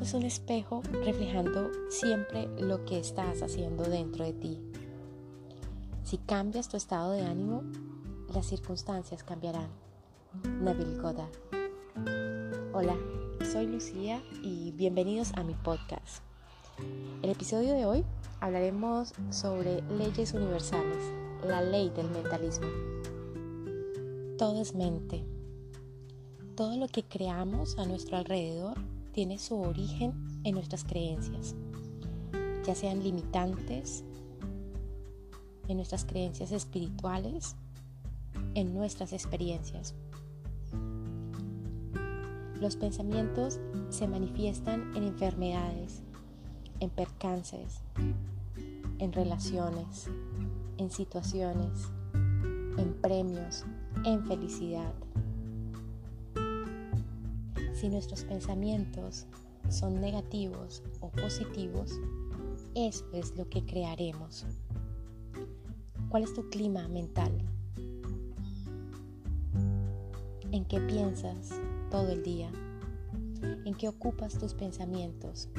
es un espejo reflejando siempre lo que estás haciendo dentro de ti. Si cambias tu estado de ánimo, las circunstancias cambiarán. Neville Goddard. Hola, soy Lucía y bienvenidos a mi podcast. El episodio de hoy hablaremos sobre leyes universales, la ley del mentalismo. Todo es mente. Todo lo que creamos a nuestro alrededor tiene su origen en nuestras creencias, ya sean limitantes, en nuestras creencias espirituales, en nuestras experiencias. Los pensamientos se manifiestan en enfermedades, en percances, en relaciones, en situaciones, en premios, en felicidad. Si nuestros pensamientos son negativos o positivos, eso es lo que crearemos. ¿Cuál es tu clima mental? ¿En qué piensas todo el día? ¿En qué ocupas tus pensamientos?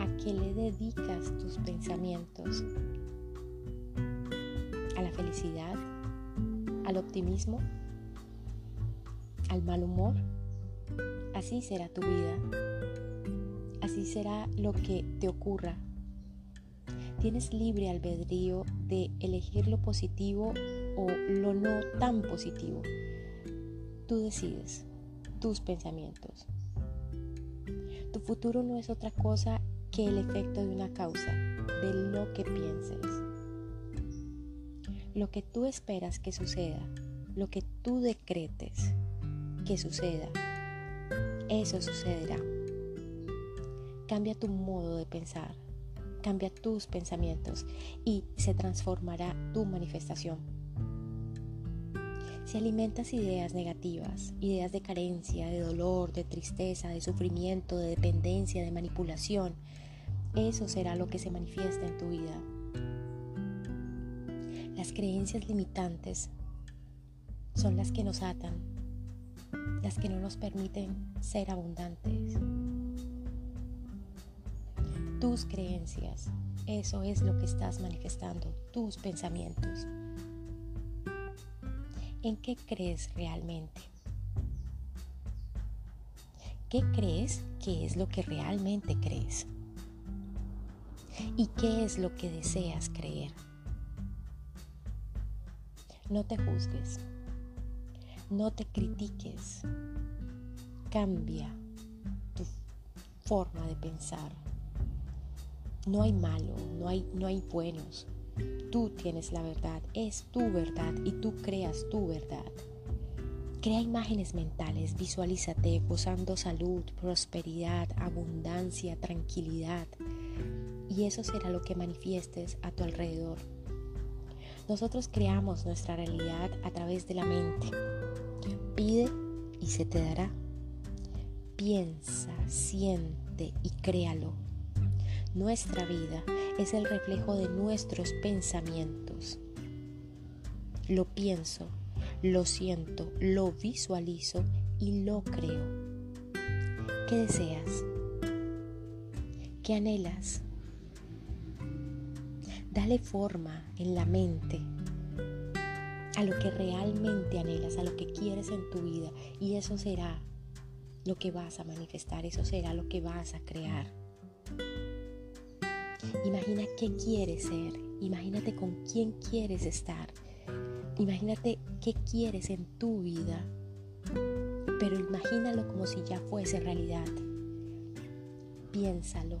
¿A qué le dedicas tus pensamientos? ¿A la felicidad? ¿Al optimismo? ¿Al mal humor? Así será tu vida. Así será lo que te ocurra. Tienes libre albedrío de elegir lo positivo o lo no tan positivo. Tú decides tus pensamientos. Tu futuro no es otra cosa que el efecto de una causa, de lo que pienses. Lo que tú esperas que suceda, lo que tú decretes que suceda, eso sucederá. Cambia tu modo de pensar, cambia tus pensamientos y se transformará tu manifestación. Si alimentas ideas negativas, ideas de carencia, de dolor, de tristeza, de sufrimiento, de dependencia, de manipulación, eso será lo que se manifiesta en tu vida. Las creencias limitantes son las que nos atan, las que no nos permiten ser abundantes. Tus creencias, eso es lo que estás manifestando, tus pensamientos. ¿En qué crees realmente? ¿Qué crees que es lo que realmente crees? ¿Y qué es lo que deseas creer? No te juzgues. No te critiques. Cambia tu forma de pensar. No hay malo, no hay, no hay buenos. Tú tienes la verdad, es tu verdad y tú creas tu verdad. Crea imágenes mentales, visualízate gozando salud, prosperidad, abundancia, tranquilidad. Y eso será lo que manifiestes a tu alrededor. Nosotros creamos nuestra realidad a través de la mente. Pide y se te dará. Piensa, siente y créalo. Nuestra vida es el reflejo de nuestros pensamientos. Lo pienso, lo siento, lo visualizo y lo creo. ¿Qué deseas? ¿Qué anhelas? Dale forma en la mente a lo que realmente anhelas, a lo que quieres en tu vida. Y eso será lo que vas a manifestar, eso será lo que vas a crear. Imagina qué quieres ser, imagínate con quién quieres estar, imagínate qué quieres en tu vida, pero imagínalo como si ya fuese realidad. Piénsalo,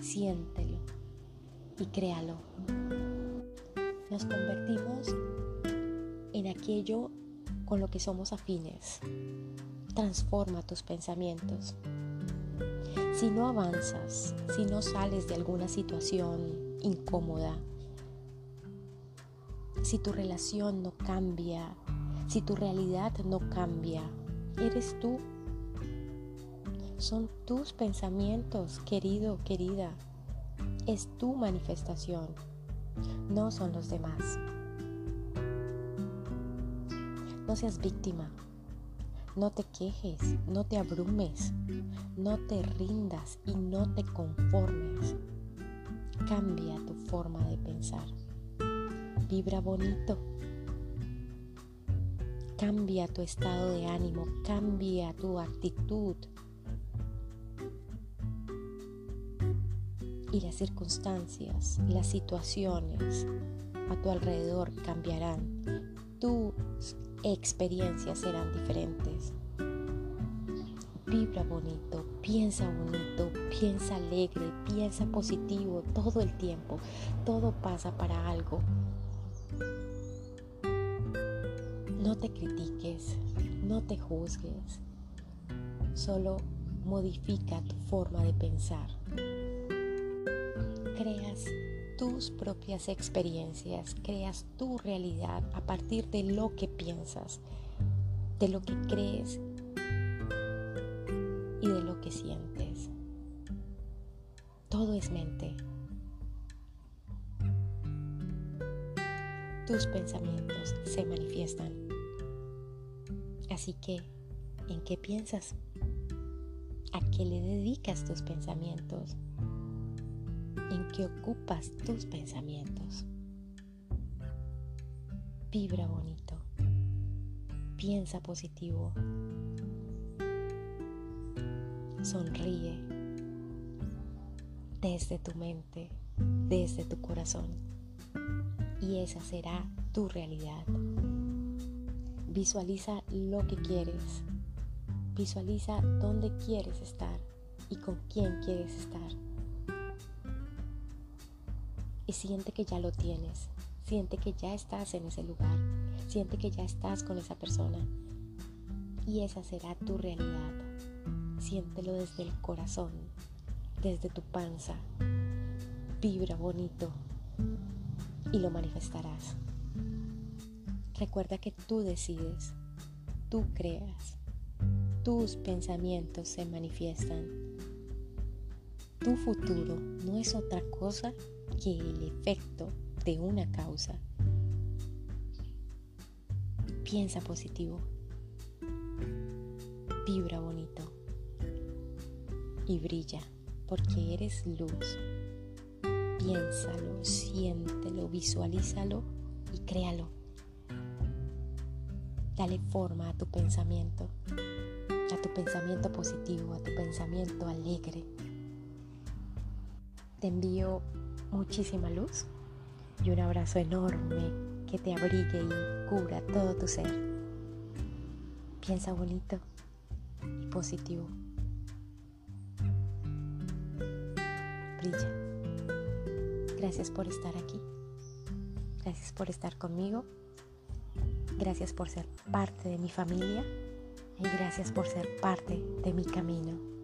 siéntelo y créalo. Nos convertimos en aquello con lo que somos afines. Transforma tus pensamientos. Si no avanzas, si no sales de alguna situación incómoda, si tu relación no cambia, si tu realidad no cambia, eres tú. Son tus pensamientos, querido, querida es tu manifestación, no son los demás. No seas víctima, No te quejes, no te abrumes, no te rindas y no te conformes. Cambia tu forma de pensar. Vibra bonito. Cambia tu estado de ánimo, cambia tu actitud. Y las circunstancias, las situaciones a tu alrededor cambiarán. Tus experiencias serán diferentes. Vibra bonito, piensa bonito, piensa alegre, piensa positivo todo el tiempo. Todo pasa para algo. No te critiques, no te juzgues. Solo modifica tu forma de pensar. Creas tus propias experiencias, creas tu realidad a partir de lo que piensas, de lo que crees y de lo que sientes. Todo es mente. Tus pensamientos se manifiestan. Así que, ¿en qué piensas? ¿A qué le dedicas tus pensamientos? ¿En qué ocupas tus pensamientos? Vibra bonito. Piensa positivo. Sonríe desde tu mente, desde tu corazón. Y esa será tu realidad. Visualiza lo que quieres. Visualiza dónde quieres estar y con quién quieres estar. Y siente que ya lo tienes. Siente que ya estás en ese lugar. Siente que ya estás con esa persona. Y esa será tu realidad. Siéntelo desde el corazón, desde tu panza. Vibra bonito y lo manifestarás. Recuerda que tú decides, tú creas, tus pensamientos se manifiestan. Tu futuro no es otra cosa que el efecto de una causa. Piensa positivo, vibra bonito y brilla porque eres luz. Piénsalo, siéntelo, visualízalo y créalo. Dale forma a tu pensamiento, a tu pensamiento positivo, a tu pensamiento alegre. Te envío muchísima luz y un abrazo enorme que te abrigue y cura todo tu ser. Piensa bonito y positivo. Brilla. Gracias por estar aquí. Gracias por estar conmigo. Gracias por ser parte de mi familia y gracias por ser parte de mi camino.